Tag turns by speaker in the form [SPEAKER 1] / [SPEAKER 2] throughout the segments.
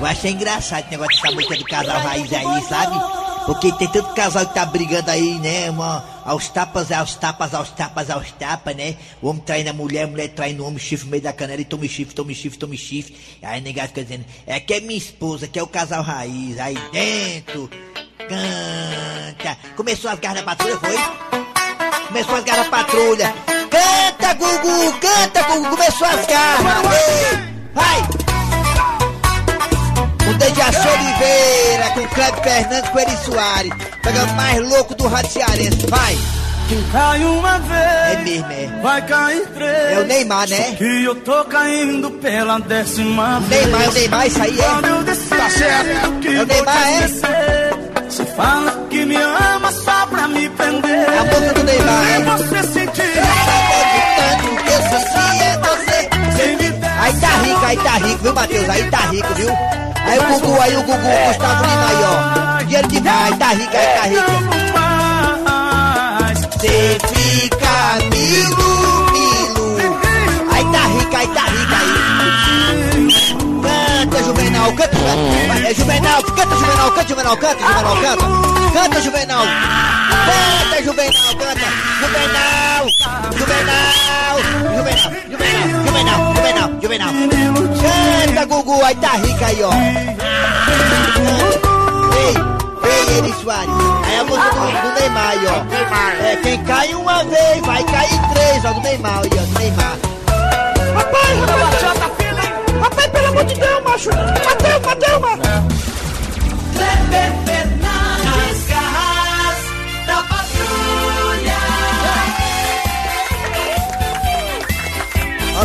[SPEAKER 1] Eu achei engraçado esse negócio dessa música do casal raiz aí, sabe? Porque tem tanto casal que tá brigando aí, né? Uma, aos tapas, aos tapas, aos tapas, aos tapas, né? O homem traindo a mulher, a mulher traindo o homem, chifre no meio da canela e tome chifre, tome chifre, tome chifre. Aí negado fica dizendo, é que é minha esposa, que é o casal raiz, aí dentro. Canta. Começou as garras da patrulha, foi? Começou as garras da patrulha. Canta, Gugu, canta, Gugu, começou as garras. Vai! O Dejaci Oliveira com Cleber Fernandes com Eri Soares. Pega mais louco do rádio cearense. Vai!
[SPEAKER 2] Quem cai uma vez,
[SPEAKER 1] É mesmo, é.
[SPEAKER 2] vai cair três.
[SPEAKER 1] É o Neymar, né?
[SPEAKER 2] Que eu tô caindo pela décima vez.
[SPEAKER 1] Neymar, é o Neymar, isso aí é.
[SPEAKER 2] descer,
[SPEAKER 1] Tá certo. É o Neymar, é?
[SPEAKER 2] Você fala que me ama só pra me prender.
[SPEAKER 1] É a música do Neymar, é.
[SPEAKER 2] você sentir.
[SPEAKER 1] Tanto que eu sou assim, é você. Aí tá rico, aí tá rico, viu, Matheus? Aí tá rico, viu? Aí o Gugu, aí o Gugu, Gustavo Lima aí, ó. Dinheiro demais, tá rico, aí tá
[SPEAKER 2] mais.
[SPEAKER 1] Cê fica milo, milo. Aí tá rico, aí tá rico, aí. Canta, Juvenal, canta, Juvenal. É Juvenal, canta, Juvenal, canta, Juvenal, canta, Juvenal, canta. Canta, Juvenal. Canta, Juvenal, canta. Juvenal, Juvenal, Juvenal, Juvenal, Juvenal, Juvenal. Canta, Gugu, aí tá rico aí, ó. Ei, ei, Eri Soares. Aí a música do, do Neymar aí, ó. É, quem cai uma vez, vai cair três, ó, do Neymar aí, ó, do Neymar. Rapaz, rapaz, pelo amor de Deus, macho. Mateu, Mateu, mano.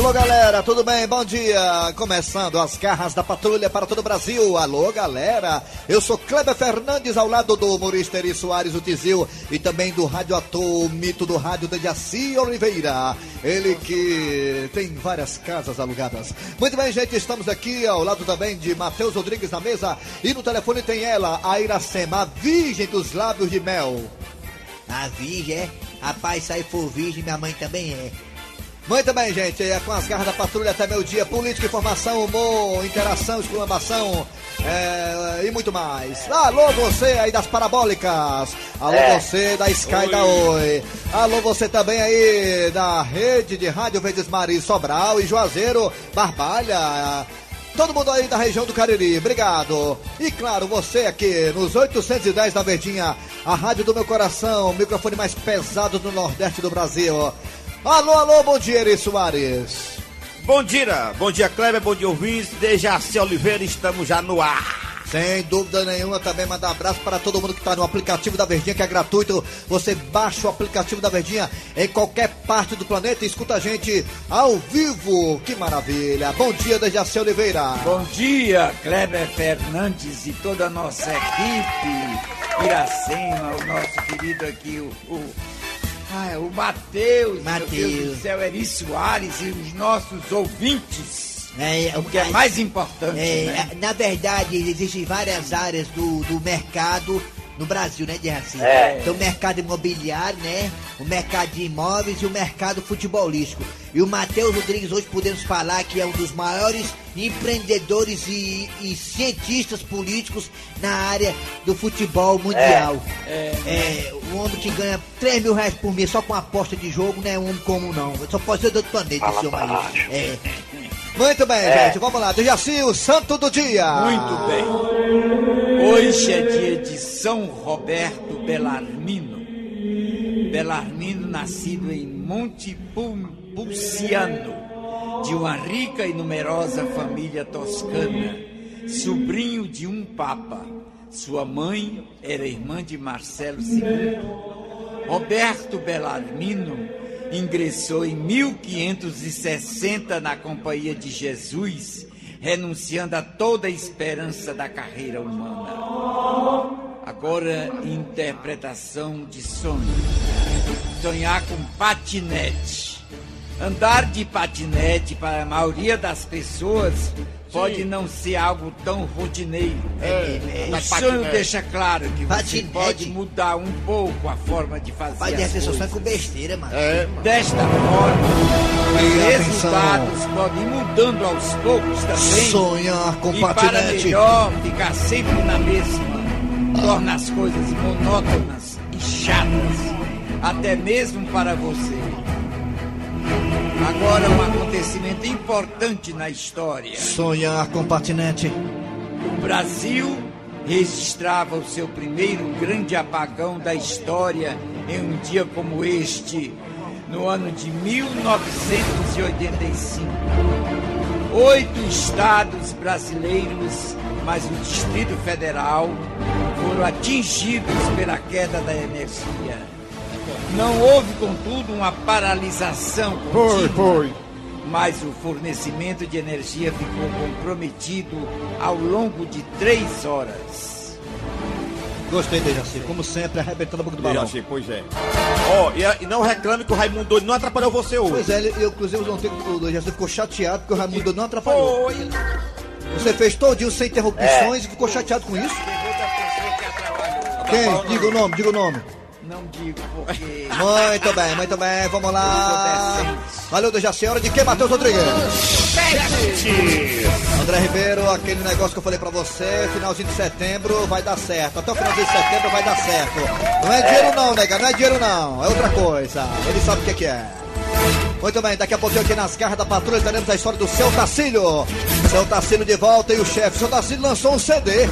[SPEAKER 3] Alô galera, tudo bem? Bom dia! Começando as garras da patrulha para todo o Brasil. Alô galera, eu sou Kleber Fernandes ao lado do humorista Eri Soares, o Tizil, e também do rádio ator, o mito do rádio de Jaci Oliveira. Ele que tem várias casas alugadas. Muito bem, gente, estamos aqui ao lado também de Matheus Rodrigues na mesa e no telefone tem ela, a Iracema, a virgem dos lábios de mel.
[SPEAKER 1] A virgem, é? Rapaz, se aí for virgem, minha mãe também é.
[SPEAKER 3] Muito bem, gente. É com as garras da patrulha até meu dia. Política, informação, humor, interação, exclamação é, e muito mais. Alô, você aí das parabólicas. Alô, você da Sky da Oi. Alô, você também aí da rede de Rádio Verdes Maris Sobral e Juazeiro, Barbalha. Todo mundo aí da região do Cariri, obrigado. E claro, você aqui nos 810 da Verdinha, a rádio do meu coração, o microfone mais pesado do Nordeste do Brasil. Alô, alô, bom dia, Eri Soares.
[SPEAKER 4] Bom dia, bom dia Kleber, bom dia ouvintes, Dejaci Oliveira, estamos já no ar.
[SPEAKER 3] Sem dúvida nenhuma, também mandar abraço para todo mundo que está no aplicativo da Verdinha, que é gratuito. Você baixa o aplicativo da Verdinha em qualquer parte do planeta e escuta a gente ao vivo. Que maravilha. Bom dia, Dejaci Oliveira.
[SPEAKER 5] Bom dia, Kleber Fernandes e toda a nossa equipe. Iracema, o nosso querido aqui, o. o ah, o Matheus, meu Deus
[SPEAKER 1] Mateus.
[SPEAKER 5] do céu, Eri Soares e os nossos ouvintes.
[SPEAKER 1] É,
[SPEAKER 5] O que é mais importante,
[SPEAKER 1] É,
[SPEAKER 5] né?
[SPEAKER 1] Na verdade, existem várias áreas do, do mercado no Brasil, né, Derraci?
[SPEAKER 5] É.
[SPEAKER 1] Tem o mercado imobiliário, né? O mercado de imóveis e o mercado futebolístico. E o Matheus Rodrigues hoje podemos falar que é um dos maiores empreendedores e, e cientistas políticos na área do futebol mundial. É. um homem que ganha 3 mil reais por mês só com aposta de jogo não é um homem comum, não. Só pode ser do outro planeta esse homem aí. É.
[SPEAKER 3] Muito bem, gente. Vamos lá. Dejaci, o santo do dia.
[SPEAKER 5] Muito bem. Hoje é dia de São Roberto Belarmino. Belarmino, nascido em Montepulciano, de uma rica e numerosa família toscana, sobrinho de um papa. Sua mãe era irmã de Marcelo II. Roberto Belarmino ingressou em 1560 na Companhia de Jesus, renunciando a toda a esperança da carreira humana. Agora, interpretação de sonho. Sonhar com patinete. Andar de patinete para a maioria das pessoas pode não ser algo tão rotineiro.
[SPEAKER 4] É,
[SPEAKER 5] o
[SPEAKER 4] mas
[SPEAKER 5] sonho
[SPEAKER 4] patinete.
[SPEAKER 5] deixa claro que você
[SPEAKER 1] Patinete.
[SPEAKER 5] pode mudar um pouco a forma de fazer
[SPEAKER 1] Pai,
[SPEAKER 5] as
[SPEAKER 1] dessa só
[SPEAKER 5] coisas.
[SPEAKER 1] com besteira, mano.
[SPEAKER 4] É, mano.
[SPEAKER 5] Desta forma,
[SPEAKER 3] E
[SPEAKER 5] os
[SPEAKER 3] atenção.
[SPEAKER 5] resultados podem ir mudando aos poucos também.
[SPEAKER 3] Sonhar com
[SPEAKER 5] e para
[SPEAKER 3] patinete.
[SPEAKER 5] melhor ficar sempre na mesma, torna as coisas monótonas e chatas, até mesmo para você. Agora um acontecimento importante na história.
[SPEAKER 3] Sonhar com patinete.
[SPEAKER 5] O Brasil registrava o seu primeiro grande apagão da história em um dia como este, no ano de 1985. Oito estados brasileiros, mais o Distrito Federal, foram atingidos pela queda da energia. Não houve, contudo, uma paralisação
[SPEAKER 4] Foi,
[SPEAKER 5] contínua
[SPEAKER 4] foi.
[SPEAKER 5] mas o fornecimento de energia ficou comprometido ao longo de três horas.
[SPEAKER 3] Gostei, Dejaci. Como sempre, arrebentando a boca do balão.
[SPEAKER 4] Dejaci, pois é. Ó, e, a- e não reclame que o Raimundo Doido não atrapalhou você hoje.
[SPEAKER 3] Pois é, eu, inclusive, ontem o Dejaci ficou chateado porque o Raimundo não atrapalhou.
[SPEAKER 5] Foi.
[SPEAKER 3] Você fez todinho sem interrupções e ficou chateado com isso? Quem? Diga o nome, diga o nome.
[SPEAKER 5] Não digo porque.
[SPEAKER 3] Muito bem, muito bem, vamos lá. Valeu, Dejaci. Hora de quem, Matheus Rodrigues? André Ribeiro, aquele negócio que eu falei pra você, finalzinho de setembro vai dar certo. Até o finalzinho de setembro vai dar certo. Não é dinheiro não, nega, não é dinheiro não. É outra coisa. Ele sabe o que, que é. Muito bem, daqui a pouquinho aqui nas garras da patrulha teremos a história do seu Tacílio. Seu Tacílio de volta e o chefe. Seu Tacílio lançou um CD.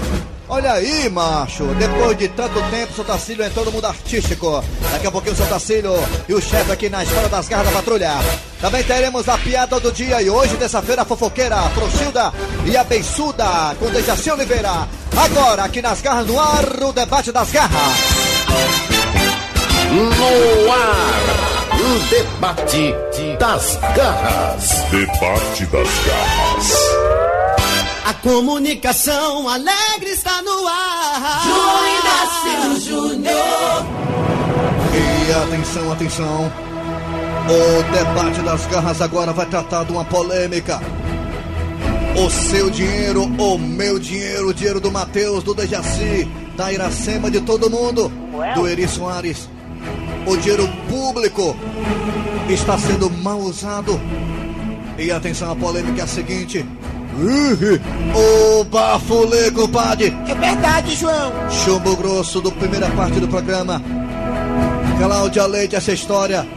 [SPEAKER 3] Olha aí, macho. Depois de tanto tempo, o seu Tacílio entrou no mundo artístico. Daqui a pouquinho o seu Tacílio e o chefe aqui na história das garras da patrulha. Também teremos a piada do dia e hoje, terça-feira, a fofoqueira, a Frouxilda e a Beiçuda com Dejaci Oliveira. Agora, aqui nas garras, no ar, o debate das garras.
[SPEAKER 6] No ar, o debate das garras.
[SPEAKER 7] Debate das garras.
[SPEAKER 8] A comunicação alegre está no ar.
[SPEAKER 9] João Inácio Júnior.
[SPEAKER 3] E atenção, atenção. O debate das garras agora vai tratar de uma polêmica. O seu dinheiro, o meu dinheiro, o dinheiro do Matheus, do Dejaci, da Iracema, de todo mundo, do Eri Soares. O dinheiro público está sendo mal usado. E atenção, a polêmica é a seguinte. Ih, O bafulê, compadre.
[SPEAKER 9] É verdade, João.
[SPEAKER 3] Chumbo grosso do primeira parte do programa. Cláudia Leite, essa história.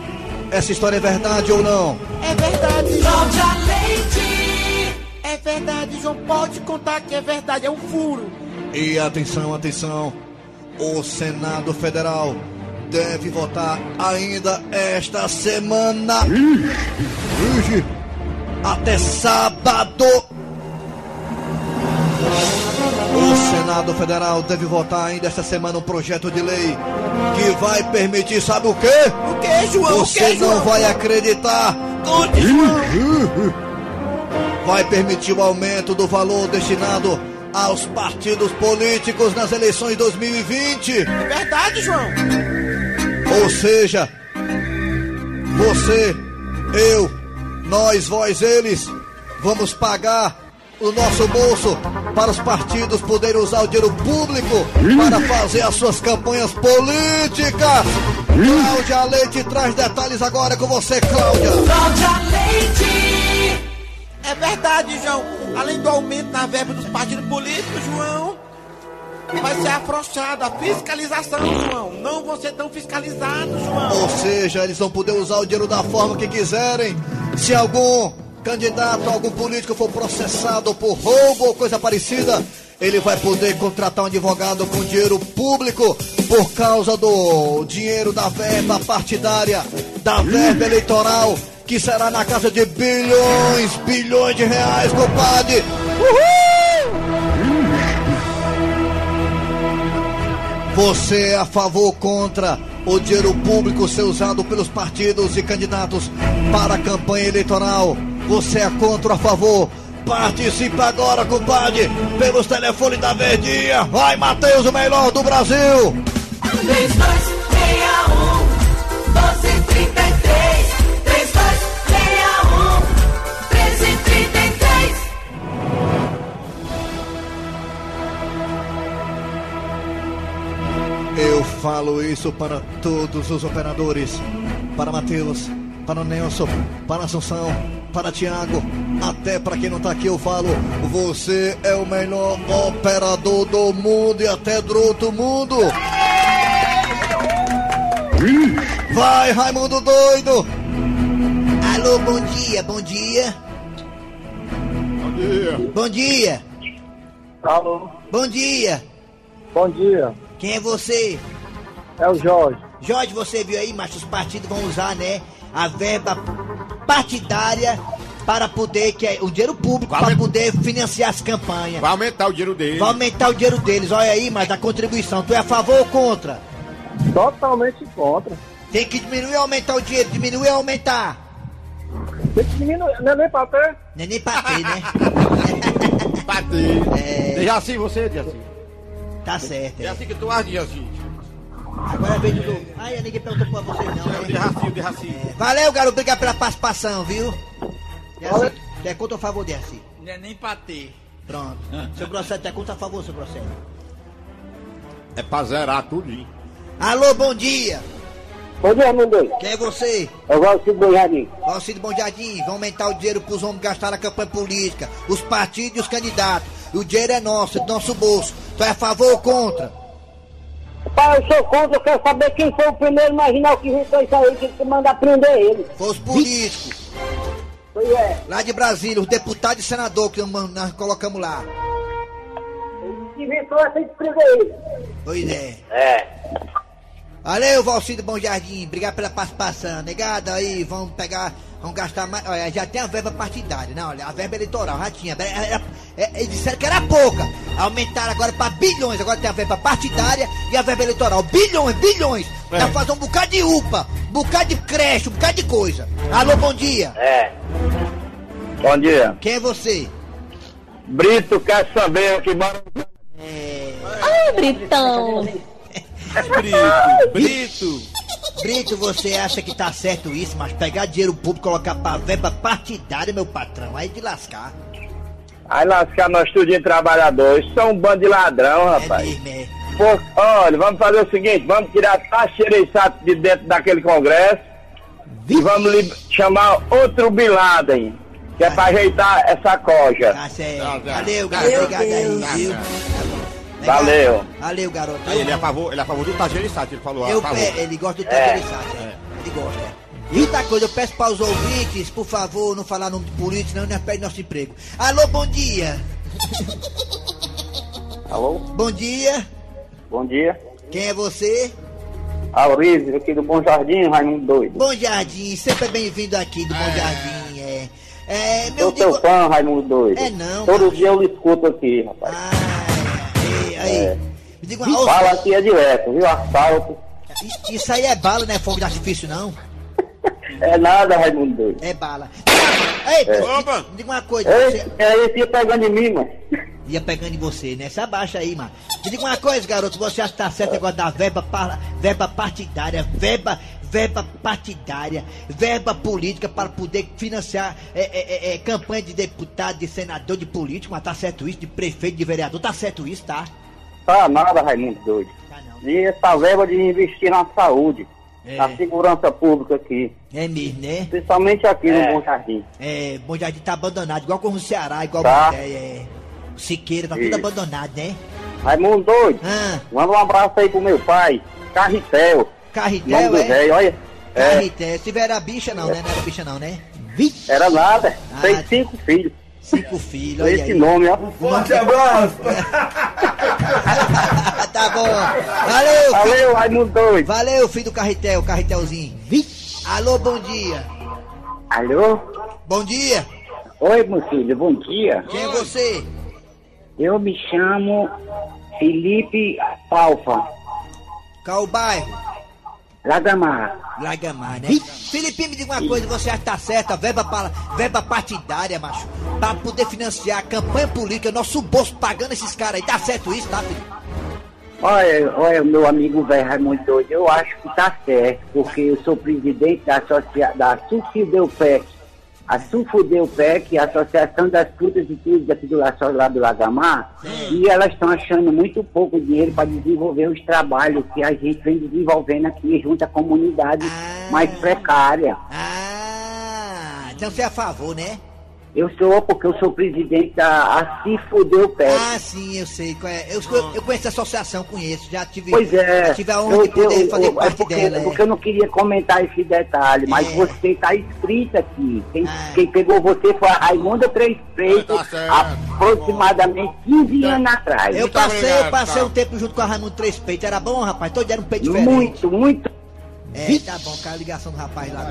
[SPEAKER 3] Essa história é verdade ou não?
[SPEAKER 9] É verdade, João.
[SPEAKER 8] Cláudia Leite.
[SPEAKER 9] É verdade, João. Pode contar que é verdade. É um furo.
[SPEAKER 3] E atenção, atenção. O Senado Federal deve votar ainda esta semana. Até sábado. Senado Federal deve votar ainda esta semana um projeto de lei que vai permitir, sabe o quê?
[SPEAKER 9] O que, João?
[SPEAKER 3] Você
[SPEAKER 9] o que,
[SPEAKER 3] não
[SPEAKER 9] João?
[SPEAKER 3] vai acreditar.
[SPEAKER 9] Conte, João.
[SPEAKER 3] Vai permitir o aumento do valor destinado aos partidos políticos nas eleições 2020.
[SPEAKER 9] É verdade, João.
[SPEAKER 3] Ou seja, você, eu, nós, vós, eles, vamos pagar o nosso bolso para os partidos poderem usar o dinheiro público para fazer as suas campanhas políticas. Cláudia Leite traz detalhes agora com você, Cláudia.
[SPEAKER 8] Cláudia Leite.
[SPEAKER 9] É verdade, João. Além do aumento na verba dos partidos políticos, João, vai ser afrouxada a fiscalização, João. Não vão ser tão fiscalizados, João.
[SPEAKER 3] Ou seja, eles vão poder usar o dinheiro da forma que quiserem. Se algum candidato, algum político for processado por roubo ou coisa parecida, ele vai poder contratar um advogado com dinheiro público por causa do dinheiro da verba partidária, da verba eleitoral, que será na casa de bilhões, bilhões de reais, compadre. Você é a favor ou contra o dinheiro público ser usado pelos partidos e candidatos para a campanha eleitoral? Você é contra ou a favor? Participe agora, compadre, pelos telefones da Verdinha. Vai, Matheus, o melhor do Brasil.
[SPEAKER 8] 3261 1233
[SPEAKER 3] Eu falo isso para todos os operadores, para Matheus, para Nelson, para Assunção, para Tiago, até para quem não tá aqui eu falo, você é o melhor operador do mundo e até do outro mundo. Vai, Raimundo doido!
[SPEAKER 1] Alô, bom dia, bom dia.
[SPEAKER 10] Bom dia.
[SPEAKER 1] Bom dia.
[SPEAKER 10] Alô.
[SPEAKER 1] Bom dia.
[SPEAKER 10] Bom dia.
[SPEAKER 1] Quem é você?
[SPEAKER 10] É o Jorge.
[SPEAKER 1] Jorge, você viu aí, mas os partidos vão usar, né, a verba partidária para poder, que é o dinheiro público, para poder financiar as campanhas.
[SPEAKER 4] Vai aumentar o dinheiro dele.
[SPEAKER 1] Vai aumentar o dinheiro deles, olha aí, mas da contribuição. Tu é a favor ou contra?
[SPEAKER 10] Totalmente contra.
[SPEAKER 1] Tem que diminuir ou aumentar o dinheiro? Diminuir ou aumentar?
[SPEAKER 10] Tem que diminuir, não é nem pra ter?
[SPEAKER 1] Não é nem pra ter, né?
[SPEAKER 4] Bater.
[SPEAKER 1] É.
[SPEAKER 4] Dejaci, você, Dejaci.
[SPEAKER 1] Tá certo. É.
[SPEAKER 4] Dejaci, que tu acha, Dejaci?
[SPEAKER 1] Agora é vez do. Ai, ninguém perguntou pra vocês não,
[SPEAKER 4] É o
[SPEAKER 1] né?
[SPEAKER 4] Dejaci, o Dejaci.
[SPEAKER 1] Valeu, garoto. Obrigado pela participação, viu? Dejaci, é contra ou a favor, Dejaci?
[SPEAKER 5] Não é nem pra ter.
[SPEAKER 1] Pronto. Seu processo é contra ou a favor, seu processo?
[SPEAKER 4] É pra zerar tudinho.
[SPEAKER 1] Alô, bom dia.
[SPEAKER 10] Bom dia, meu Deus.
[SPEAKER 1] Quem é você?
[SPEAKER 10] Eu gosto de Bom Jardim.
[SPEAKER 1] Valcido Bom Jardim, vão aumentar o dinheiro pros homens gastar na campanha política, os partidos e os candidatos. E o dinheiro é nosso, é do nosso bolso. Tu é a favor ou contra?
[SPEAKER 10] Pai, eu sou contra, eu quero saber quem foi o primeiro marginal que inventou isso aí, que mandar prender ele.
[SPEAKER 1] Foi os políticos,
[SPEAKER 10] Pois é.
[SPEAKER 1] lá de Brasília, os deputados e senadores que nós colocamos lá.
[SPEAKER 10] Ele inventou essa de prender ele.
[SPEAKER 1] Pois é.
[SPEAKER 10] É.
[SPEAKER 1] Valeu, Valcido Bom Jardim, obrigado pela participação. Negado aí, vamos pegar, vamos gastar mais. Olha, já tem a verba partidária, não, olha, a verba eleitoral já tinha. Era, era- é, eles disseram que era pouca. Aumentaram agora para bilhões, agora tem a verba partidária e a verba eleitoral. Bilhões, bilhões.
[SPEAKER 4] É.
[SPEAKER 1] Dá pra fazer um bocado de UPA, um bocado de creche, um bocado de coisa. Alô, bom dia.
[SPEAKER 10] É. Bom dia.
[SPEAKER 1] Quem é você?
[SPEAKER 10] Brito quer saber que mora
[SPEAKER 11] Ai, Britão.
[SPEAKER 4] Brito, Brito.
[SPEAKER 1] Brito, você acha que tá certo isso, mas pegar dinheiro público e colocar pra verba partidária, meu patrão, aí de lascar.
[SPEAKER 10] Aí lascar nós tudinho trabalhadores. São um bando de ladrão,
[SPEAKER 1] É
[SPEAKER 10] rapaz.
[SPEAKER 1] mesmo, é.
[SPEAKER 10] Pô, olha, vamos fazer o seguinte, vamos tirar e sato de dentro daquele congresso e vamos li- chamar outro Bin Laden, que é pra ajeitar essa coja.
[SPEAKER 1] Tá certo.
[SPEAKER 4] Tá, tá.
[SPEAKER 1] Valeu, garoto.
[SPEAKER 11] Meu
[SPEAKER 1] Obrigado viu?
[SPEAKER 10] Valeu.
[SPEAKER 1] Valeu, garoto.
[SPEAKER 4] Aí ele é a favor, ele é a favor do Tajeiriçate, ele falou
[SPEAKER 1] Eu,
[SPEAKER 4] a favor.
[SPEAKER 1] é, ele gosta do terceirizado, é. Ele gosta. E outra coisa, eu peço para os ouvintes, por favor, não falar nome de político, senão nós perdemos nosso emprego. Alô, bom dia.
[SPEAKER 10] Alô?
[SPEAKER 1] Bom dia.
[SPEAKER 10] Bom dia.
[SPEAKER 1] Quem é você?
[SPEAKER 10] Aurísio, aqui do Bom Jardim, Raimundo Doido.
[SPEAKER 1] Bom Jardim, sempre bem-vindo aqui do Bom Jardim, é. É, meu
[SPEAKER 10] Sou seu
[SPEAKER 1] digo...
[SPEAKER 10] fã, Raimundo Doido.
[SPEAKER 1] É não,
[SPEAKER 10] Todo dia eu lhe escuto aqui, rapaz.
[SPEAKER 1] Ah, é, aí.
[SPEAKER 10] É.
[SPEAKER 1] Me diga uma...
[SPEAKER 10] Fala aqui é direto, viu? Asfalto.
[SPEAKER 1] Isso- Isso aí é bala, não é fogo de artifício, não?
[SPEAKER 10] É nada, Raimundo Doido.
[SPEAKER 1] É bala. Ei,
[SPEAKER 10] É.
[SPEAKER 4] Opa!
[SPEAKER 1] me diga uma coisa,
[SPEAKER 10] Ei,
[SPEAKER 1] você...
[SPEAKER 10] é esse ia pegando em mim, mano.
[SPEAKER 1] Ia pegando em você, né? Se abaixa aí, mano. Me diga uma coisa, garoto. Você acha que tá certo agora da verba, par- verba partidária, verba, verba partidária, verba política para poder financiar é, é, é, é, campanha de deputado, de senador, de político, mas tá certo isso, de prefeito, de vereador, tá certo isso, tá?
[SPEAKER 10] Tá nada, Raimundo Doido.
[SPEAKER 1] Tá não.
[SPEAKER 10] E essa verba de investir na saúde,
[SPEAKER 1] É.
[SPEAKER 10] na segurança pública aqui,
[SPEAKER 1] É mesmo, né?
[SPEAKER 10] principalmente aqui no Bom Jardim.
[SPEAKER 1] É, Bom Jardim tá abandonado, igual como o Ceará, igual
[SPEAKER 10] Tá.
[SPEAKER 1] é, é, Siqueira, tá tudo
[SPEAKER 10] Isso.
[SPEAKER 1] abandonado, né?
[SPEAKER 10] Raimundo Doido,
[SPEAKER 1] Ah,
[SPEAKER 10] manda um abraço aí pro meu pai, Carritel. Nome
[SPEAKER 1] Carretel,
[SPEAKER 10] do
[SPEAKER 1] é?
[SPEAKER 10] velho, olha. É,
[SPEAKER 1] Carretel. Se tiver era bicha, não, né? Não era bicha, não, né? Vixe,
[SPEAKER 10] era nada,
[SPEAKER 1] Ah.
[SPEAKER 10] tem cinco filhos.
[SPEAKER 1] Cinco filhos,
[SPEAKER 10] Esse
[SPEAKER 1] aí.
[SPEAKER 10] nome, ó.
[SPEAKER 1] Forte abraço! tá bom. Valeu.
[SPEAKER 10] Valeu, Raimundo Doido.
[SPEAKER 1] Valeu, filho do Carretel, Carretelzinho. Alô, bom dia.
[SPEAKER 10] Alô?
[SPEAKER 1] Bom dia.
[SPEAKER 10] Oi, meu filho, bom dia.
[SPEAKER 1] Quem é você?
[SPEAKER 10] Eu me chamo Felipe Palfa,
[SPEAKER 1] Qual o bairro?
[SPEAKER 10] Lagamar.
[SPEAKER 1] Lagamar, né? Felipe, me diga uma coisa, você acha que tá certa, verba, para, verba partidária, macho, pra poder financiar a campanha política, nosso bolso pagando esses caras aí, tá certo isso, tá, Felipe?
[SPEAKER 10] Olha, olha, meu amigo velho Raimundo Doido, eu acho que tá certo, porque eu sou presidente da, associa... da Sucideupec,
[SPEAKER 12] a Sulfudeupec, a Associação das Frutas e Tudo aqui do Laço lá do Lagamar, e elas estão achando muito pouco dinheiro para desenvolver os trabalhos que a gente vem desenvolvendo aqui junto à comunidade mais precária.
[SPEAKER 1] Ah, então você é a favor, né?
[SPEAKER 12] Eu sou, porque eu sou presidente da Acifudeupec.
[SPEAKER 1] Ah, sim, eu sei. é. Eu, eu conheço a associação, conheço. Já tive,
[SPEAKER 12] Pois é.
[SPEAKER 1] já tive a honra
[SPEAKER 12] Eu-
[SPEAKER 1] de poder
[SPEAKER 12] eu-
[SPEAKER 1] fazer
[SPEAKER 12] eu- é
[SPEAKER 1] parte
[SPEAKER 12] porque,
[SPEAKER 1] dela. é.
[SPEAKER 12] porque eu não queria comentar esse detalhe, mas
[SPEAKER 1] É.
[SPEAKER 12] você está escrito aqui. Quem,
[SPEAKER 1] Ah.
[SPEAKER 12] quem pegou você foi a Raimunda Três Freitas,
[SPEAKER 9] Tá
[SPEAKER 12] aproximadamente 15 anos atrás.
[SPEAKER 1] Eu passei, eu
[SPEAKER 9] obrigado,
[SPEAKER 1] passei
[SPEAKER 9] tá.
[SPEAKER 1] um tempo junto com a Raimundo Três Peitos. Era bom, rapaz? Todo dia era um peito diferente.
[SPEAKER 12] Muito, muito.
[SPEAKER 1] É, tá bom, com a ligação do rapaz lá.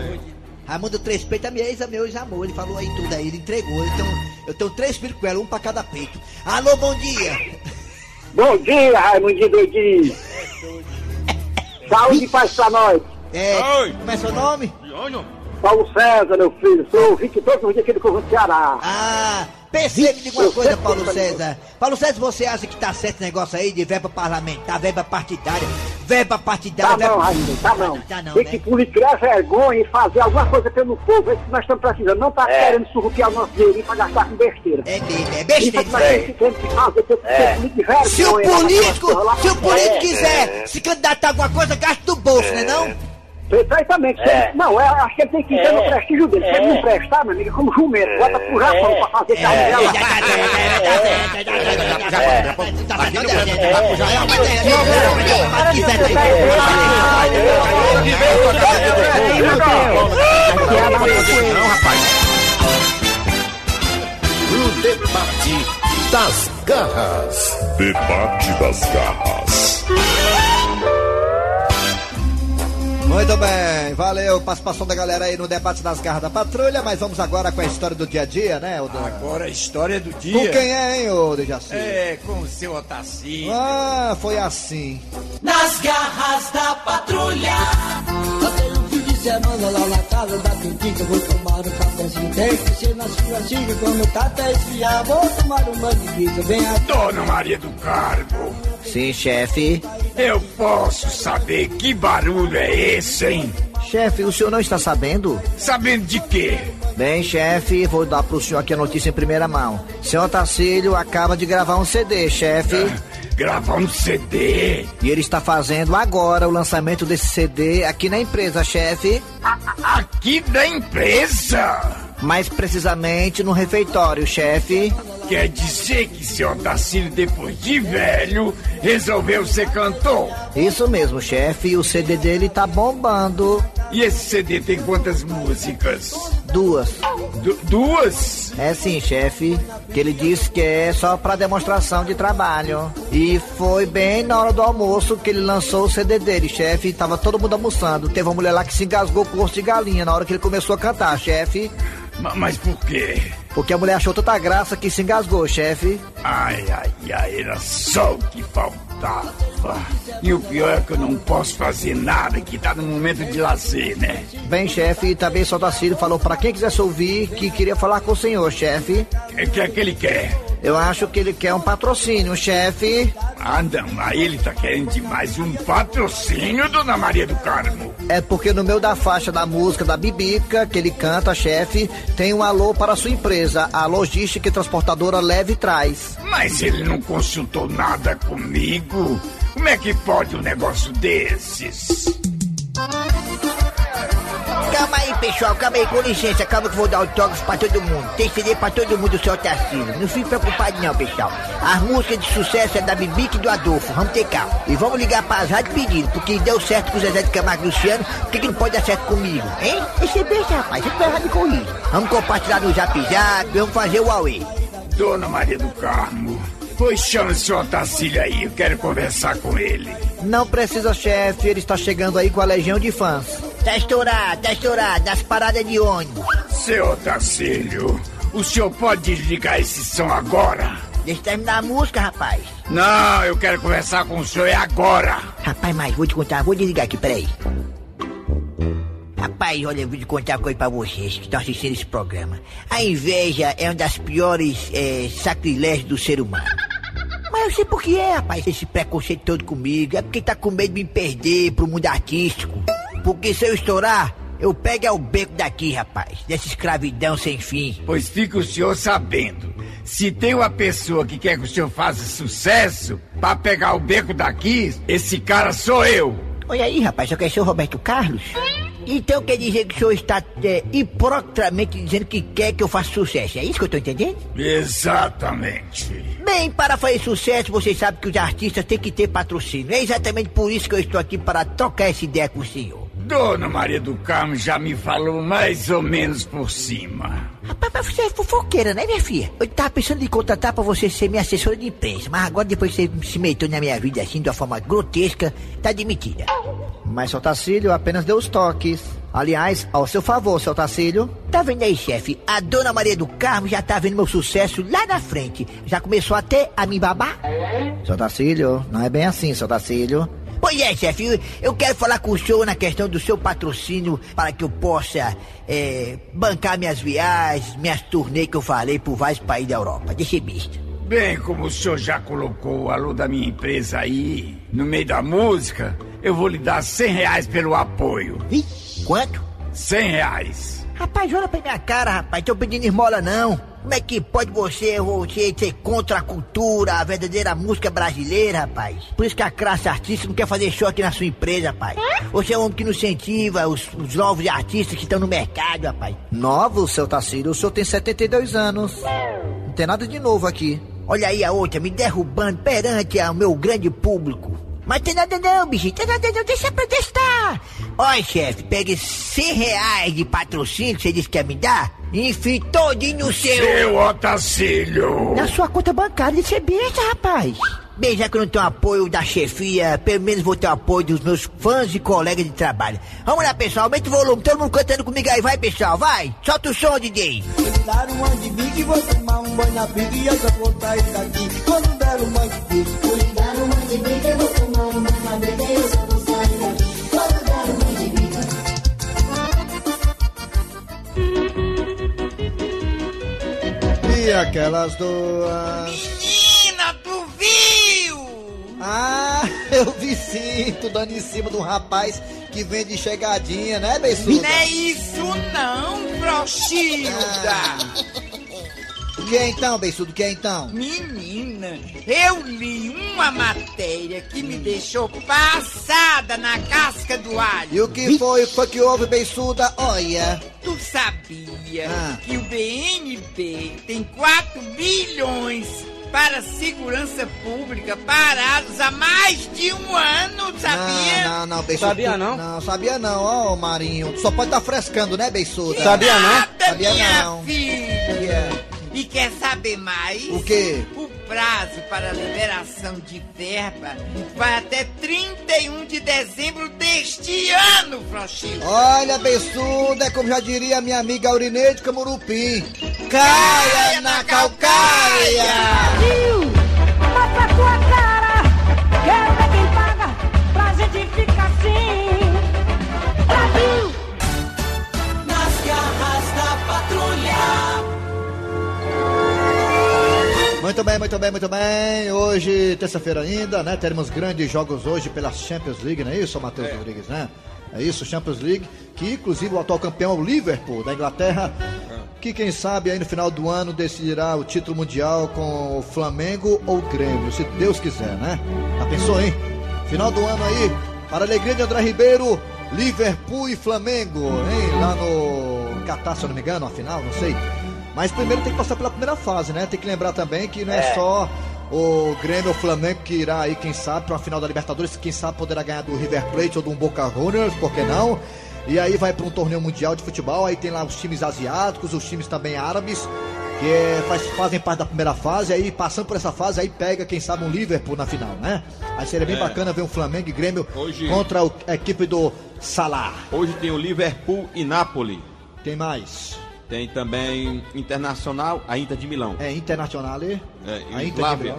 [SPEAKER 1] Raimundo Três Peitos é minha ex, é meu ex-amor. Ele falou aí tudo aí, ele entregou. Então, eu tenho três filhos com ela, um pra cada peito. Alô, bom dia.
[SPEAKER 12] Bom dia, Raimundinho Doidinho. Saúde e paz pra nós.
[SPEAKER 1] É,
[SPEAKER 4] Oi.
[SPEAKER 1] como é seu nome?
[SPEAKER 12] Paulo César, meu filho. Sou ouvinte todos os dias aqui do Conjunto Ceará.
[SPEAKER 1] Ah, pensei que diga uma coisa, Paulo
[SPEAKER 12] falei.
[SPEAKER 1] César. Paulo César, você acha que tá certo esse negócio aí de verba parlamentar, verba partidária, verba partidária,
[SPEAKER 12] Tá
[SPEAKER 1] verba...
[SPEAKER 12] não, Raimundo, tá não.
[SPEAKER 1] Tá não,
[SPEAKER 12] Tem
[SPEAKER 1] né?
[SPEAKER 12] que por criar vergonha e fazer alguma coisa pelo povo. É isso que nós estamos precisando. Não tá querendo surrupiar o nosso dinheirinho pra gastar com besteira.
[SPEAKER 1] É mesmo, é
[SPEAKER 12] é
[SPEAKER 1] besteira.
[SPEAKER 12] vergonha.
[SPEAKER 1] Se o político, se o político quiser se candidatar a alguma coisa, gasta do bolso, né não?
[SPEAKER 12] Perfeitamente. Ele- Não, é, acho que ele tem que ter no prestígio dele. Se ele não prestar, meu amigo, é como jumento. Bota pro Japão pra fazer carro dela.
[SPEAKER 4] Não, rapaz.
[SPEAKER 6] O debate das garras.
[SPEAKER 7] Debate das garras.
[SPEAKER 3] Muito bem, valeu. Participação da galera aí no debate das garras da patrulha, mas vamos agora com a história do dia a dia, né? O da-
[SPEAKER 5] Agora a história do dia.
[SPEAKER 3] Com quem é, hein, ô Dejaci?
[SPEAKER 5] É, com o seu Otacílio.
[SPEAKER 3] Ah, foi assim.
[SPEAKER 8] Nas garras da patrulha.
[SPEAKER 13] Um fim de semana lá na casa da Pintica, vou tomar um cafezinho. Tem que ser na churrasquinha, quando tá até esfriar, vou tomar uma manguiça. Vem aqui.
[SPEAKER 14] Dona Maria do Carmo,
[SPEAKER 1] Sim, chefe.
[SPEAKER 14] Eu posso saber que barulho é esse, hein?
[SPEAKER 1] Chefe, o senhor não está sabendo?
[SPEAKER 14] Sabendo de quê?
[SPEAKER 1] Bem, chefe, vou dar pro senhor aqui a notícia em primeira mão. Senhor Tacílio acaba de gravar um CD, chefe.
[SPEAKER 14] Gravar um CD?
[SPEAKER 1] E ele está fazendo agora o lançamento desse CD aqui na empresa, chefe.
[SPEAKER 14] Aqui da empresa?
[SPEAKER 1] Mais precisamente no refeitório, chefe.
[SPEAKER 14] Quer dizer que seu Otacílio, depois de velho, resolveu ser cantor?
[SPEAKER 1] Isso mesmo, chefe. O CD dele tá bombando.
[SPEAKER 14] E esse CD tem quantas músicas?
[SPEAKER 1] Duas.
[SPEAKER 14] Du- duas?
[SPEAKER 1] É sim, chefe. Que ele disse que é só pra demonstração de trabalho. E foi bem na hora do almoço que ele lançou o CD dele, chefe. Tava todo mundo almoçando. Teve uma mulher lá que se engasgou com o osso de galinha na hora que ele começou a cantar, chefe.
[SPEAKER 14] Ma- Mas por quê?
[SPEAKER 1] Porque a mulher achou tanta graça que se engasgou, chefe.
[SPEAKER 14] Ai, ai, ai, era só o que faltava. E o pior é que eu não posso fazer nada, que tá no momento de lazer, né?
[SPEAKER 1] Bem, chefe, também Só Tacílio falou pra quem quisesse ouvir que queria falar com o senhor, chefe.
[SPEAKER 14] O que é que ele quer?
[SPEAKER 1] Eu acho que ele quer um patrocínio, chefe.
[SPEAKER 14] Ah, não, aí ele tá querendo demais um patrocínio, Dona Maria do Carmo.
[SPEAKER 1] É porque no meio da faixa da música da Bibica, que ele canta, chefe, tem um alô para a sua empresa, a logística e transportadora Leve Traz.
[SPEAKER 14] Mas ele não consultou nada comigo. Como é que pode um negócio desses?
[SPEAKER 1] Calma aí, pessoal, calma aí, com licença, calma que eu vou dar autógrafo pra todo mundo. Tem CD pra todo mundo, seu Tarcísio. Não fique preocupado não, pessoal. As músicas de sucesso é da Bibica e do Adolfo, vamos ter calma. E vamos ligar pra rádio pedindo, porque deu certo com o Zezé de Camargo e Luciano, por que, que não pode dar certo comigo, hein? Esse é besta, rapaz, você vai errado com isso. Vamos compartilhar no Zap Zap, vamos fazer o Huawei.
[SPEAKER 14] Dona Maria do Carmo, pois chama o senhor Otacílio aí, eu quero conversar com ele.
[SPEAKER 1] Não precisa, chefe, ele está chegando aí com a legião de fãs. Tá estourado, tá estourado, nas paradas de ônibus.
[SPEAKER 14] Seu Otacílio, o senhor pode desligar esse som agora?
[SPEAKER 1] Deixa eu terminar a música, rapaz.
[SPEAKER 14] Não, eu quero conversar com o senhor é agora.
[SPEAKER 1] Rapaz, mas vou te contar, vou desligar aqui, peraí. Rapaz, olha, eu vou te contar uma coisa pra vocês que estão assistindo esse programa. A inveja é uma das piores é, sacrilégios do ser humano. Mas eu sei por que é, rapaz, esse preconceito todo comigo. É porque tá com medo de me perder pro mundo artístico. Porque se eu estourar, Eu pego é o beco daqui, rapaz. Dessa escravidão sem fim.
[SPEAKER 14] Pois fica o senhor sabendo. Se tem uma pessoa que quer que o senhor faça sucesso, pra pegar o beco daqui, esse cara sou eu.
[SPEAKER 1] Olha aí, rapaz, eu quero ser o Roberto Carlos? Então quer dizer que o senhor está é, hipocritamente dizendo que quer que eu faça sucesso. É isso que eu tô entendendo?
[SPEAKER 14] Exatamente.
[SPEAKER 1] Bem, para fazer sucesso, vocês sabem que os artistas têm que ter patrocínio. É exatamente por isso que eu estou aqui para trocar essa ideia com o senhor.
[SPEAKER 14] Dona Maria do Carmo já me falou mais ou menos por cima.
[SPEAKER 1] Rapaz, mas você é fofoqueira, né, minha filha? Eu tava pensando em contratar pra você ser minha assessora de imprensa, mas agora depois que você se meteu na minha vida assim, de uma forma grotesca, tá demitida.
[SPEAKER 3] Mas seu Tacílio apenas deu os toques. Aliás, ao seu favor, seu Tacílio.
[SPEAKER 1] Tá vendo aí, chefe? A dona Maria do Carmo já tá vendo meu sucesso lá na frente. Já começou até a me babar?
[SPEAKER 3] Seu Tacílio, não é bem assim, seu Tacílio.
[SPEAKER 1] Pois é, chefe, eu quero falar com o senhor na questão do seu patrocínio para que eu possa é, bancar minhas viagens, minhas turnês que eu falei por vários países da Europa. Deixa besta.
[SPEAKER 14] Bem, como o senhor já colocou o alô da minha empresa aí, no meio da música, eu vou lhe dar 100 reais pelo apoio.
[SPEAKER 1] Vixe, quanto?
[SPEAKER 14] 100 reais.
[SPEAKER 1] Rapaz, olha pra minha cara, rapaz, tô pedindo esmola não. Como é que pode você, você ser contra a cultura, a verdadeira música brasileira, rapaz? Por isso que a classe artística não quer fazer show aqui na sua empresa, rapaz. Você é um homem que não incentiva os, os novos artistas que estão no mercado, rapaz.
[SPEAKER 3] Novo, seu Tacílio, o senhor tem 72 anos. Não tem nada de novo aqui.
[SPEAKER 1] Olha aí a outra me derrubando perante o meu grande público. Mas tem nada não, bichinho, tem nada não, deixa pra testar. Olha, chefe, pegue 100 reais de patrocínio que você disse que ia me dar e enfie todinho no seu...
[SPEAKER 14] Seu Otacílio!
[SPEAKER 1] Na sua conta bancária de besta, rapaz. Bem, já que eu não tenho apoio da chefia, pelo menos vou ter o apoio dos meus fãs e colegas de trabalho. Vamos lá, pessoal, aumenta o volume, todo mundo cantando comigo aí, vai, pessoal, vai. Solta o som, DJ.
[SPEAKER 13] Dar um de e vou tomar um banho na e eu aqui. Quando der um de. Dar um eu vou tomar um banho na e eu só vou sair daqui. Quando der um de.
[SPEAKER 3] E aquelas duas. Ah, eu vi sim, tu dando em cima de um rapaz que vende chegadinha, né, Bessuda?
[SPEAKER 5] Não é isso não, Frochilda.
[SPEAKER 3] O que é então, Bessudo? O que é então?
[SPEAKER 5] Menina, eu li uma matéria que me deixou passada na casca do alho.
[SPEAKER 3] E o que foi, foi que houve, Bessuda? Olha.
[SPEAKER 5] Tu sabia
[SPEAKER 3] Ah.
[SPEAKER 5] que o BNB tem 4 bilhões para segurança pública parados há mais de um ano, sabia?
[SPEAKER 3] Não, não, não, Bessuda.
[SPEAKER 9] Sabia não?
[SPEAKER 3] Não, sabia não, ó, Marinho. Tu só pode estar frescando, né, Bessuda?
[SPEAKER 9] Sabia não?
[SPEAKER 3] Sabia
[SPEAKER 5] minha
[SPEAKER 3] não.
[SPEAKER 5] filha. E quer saber mais?
[SPEAKER 3] O quê?
[SPEAKER 5] O prazo para liberação de verba vai até 31 de dezembro deste ano, Frochilda.
[SPEAKER 3] Olha, Bessuda, é como já diria minha amiga Aurineide Camurupim. Caia na calcaia!
[SPEAKER 15] Mostra tua cara, quero ver quem paga pra gente ficar assim. Brasil!
[SPEAKER 8] Nas garras da patrulha.
[SPEAKER 3] Muito bem, muito bem, muito bem. Hoje, terça-feira ainda, né? Teremos grandes jogos hoje pela Champions League, não é isso, Matheus Rodrigues, né? É isso, Champions League, que inclusive o atual campeão é o Liverpool da Inglaterra, que quem sabe aí no final do ano decidirá o título mundial com o Flamengo ou o Grêmio, se Deus quiser, né? Já pensou, hein? Final do ano aí, para a alegria de André Ribeiro, Liverpool e Flamengo, hein? Lá no Catar, se eu não me engano, a final, não sei. Mas primeiro tem que passar pela primeira fase, né? Tem que lembrar também que não é, só o Grêmio ou o Flamengo que irá aí, quem sabe, para uma final da Libertadores, quem sabe poderá ganhar do River Plate ou do Boca Juniors, por que não? E aí vai para um torneio mundial de futebol, aí tem lá os times asiáticos, os times também árabes, que é, faz- fazem parte da primeira fase, aí passando por essa fase, aí pega, quem sabe, um Liverpool na final, né? Aí seria bem
[SPEAKER 4] É.
[SPEAKER 3] bacana ver um Flamengo e Grêmio
[SPEAKER 4] Hoje-
[SPEAKER 3] contra o- a equipe do Salah.
[SPEAKER 4] Hoje tem o Liverpool e Napoli.
[SPEAKER 3] Tem mais.
[SPEAKER 4] Tem também Internacional, a Inter de Milão.
[SPEAKER 3] É Internacional, é,
[SPEAKER 4] É,
[SPEAKER 3] a Inter de. Milão.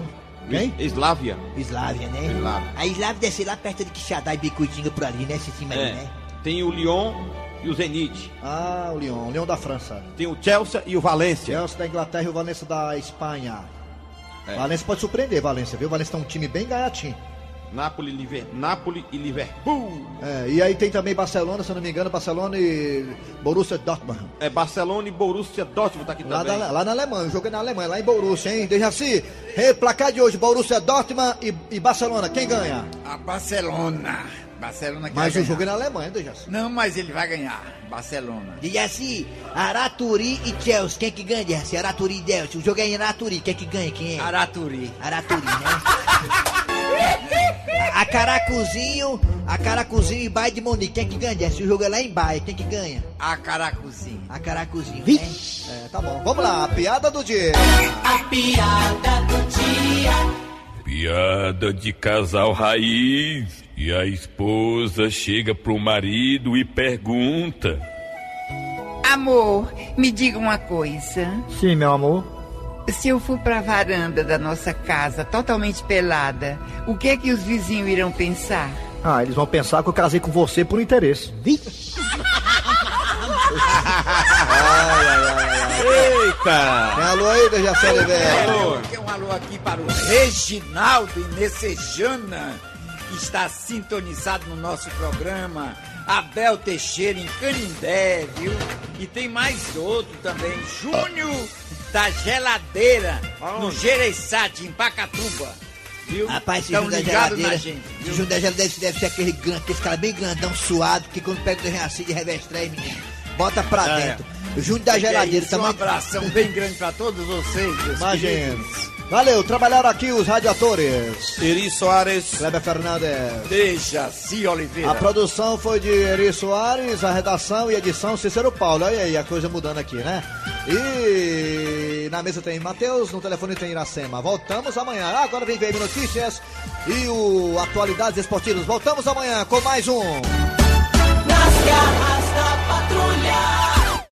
[SPEAKER 3] Quem?
[SPEAKER 4] Eslávia.
[SPEAKER 1] Islávia, né?
[SPEAKER 4] Islávia.
[SPEAKER 1] A Islávia deve ser lá perto de Quixadá e Bicudinho por ali, né? Esse time aí,
[SPEAKER 4] É.
[SPEAKER 1] né?
[SPEAKER 4] Tem o Lyon e o Zenit.
[SPEAKER 3] Ah, o Lyon, o Lyon da França.
[SPEAKER 4] Tem o Chelsea e o Valência.
[SPEAKER 3] Chelsea da Inglaterra e o Valência da Espanha.
[SPEAKER 4] É.
[SPEAKER 3] Valência pode surpreender, Valência, viu? Valência tem um time bem gaiatinho.
[SPEAKER 4] Napoli, Liver, Napoli e Liverpool.
[SPEAKER 3] É, e aí tem também Barcelona, se eu não me engano, Barcelona e Borussia Dortmund.
[SPEAKER 4] É Barcelona e Borussia Dortmund tá aqui
[SPEAKER 3] Lá,
[SPEAKER 4] também.
[SPEAKER 3] da- lá na Alemanha, o jogo é na Alemanha, lá em Borussia, hein? Dejaci, hey, placar de hoje, Borussia Dortmund e, e Barcelona, quem ganha?
[SPEAKER 5] A Barcelona. Barcelona
[SPEAKER 3] Mas o jogo é na Alemanha, Dejaci.
[SPEAKER 5] Não, mas ele vai ganhar. Barcelona.
[SPEAKER 1] Diga assim, Araturi e Chelsea, quem que ganha, Dercy? Araturi e Chelsea. O jogo é em Araturi, quem que ganha? Quem é?
[SPEAKER 5] Araturi.
[SPEAKER 1] Araturi, né? A Caracuzinho, a Caracuzinho e Bayern de Munique, quem que ganha, Dercy? O jogo é lá em Bayern, quem que ganha?
[SPEAKER 5] A Caracuzinho.
[SPEAKER 1] A Caracuzinho, né?
[SPEAKER 3] É, tá bom. Vamos lá, a piada do dia.
[SPEAKER 8] A piada do dia.
[SPEAKER 7] Piada de casal raiz. E a esposa chega pro marido e pergunta:
[SPEAKER 16] Amor, me diga uma coisa.
[SPEAKER 17] Sim, meu amor.
[SPEAKER 16] Se eu for pra varanda da nossa casa totalmente pelada, o que é que os vizinhos irão pensar?
[SPEAKER 17] Ah, eles vão pensar que eu casei com você por interesse.
[SPEAKER 4] Eita!
[SPEAKER 3] Tem alô aí, Dejaci Oliveira?
[SPEAKER 5] Alô. Quer um alô aqui para o Reginaldo Inessejana, que está sintonizado no nosso programa. Abel Teixeira em Canindé, viu? E tem mais outro também, Júnior da Geladeira, no Gereissati, em Pacatuba. Viu?
[SPEAKER 1] Rapaz, esse Júnior da
[SPEAKER 5] ligado
[SPEAKER 1] Geladeira,
[SPEAKER 5] na gente.
[SPEAKER 1] esse Júnior da Geladeira deve, deve ser aquele grande, aquele cara bem grandão, suado, que quando pega o Dejaci de revestrez, menino, bota pra
[SPEAKER 5] É.
[SPEAKER 1] dentro. Júnior da
[SPEAKER 5] é
[SPEAKER 1] Geladeira
[SPEAKER 5] isso, Um abração bem grande para todos vocês, meus
[SPEAKER 3] Imagina.
[SPEAKER 5] queridos.
[SPEAKER 3] Valeu, trabalharam aqui os radiadores.
[SPEAKER 4] Eri Soares.
[SPEAKER 3] Kleber Fernandes.
[SPEAKER 5] Dejaci Oliveira.
[SPEAKER 3] A produção foi de Eri Soares, a redação e edição Cícero Paulo. Olha aí a coisa mudando aqui, né? E na mesa tem Matheus, no telefone tem Iracema. Voltamos amanhã. Agora vem VM Notícias e o Atualidades Esportivas. Voltamos amanhã com mais um.
[SPEAKER 8] Nas garras da patrulha.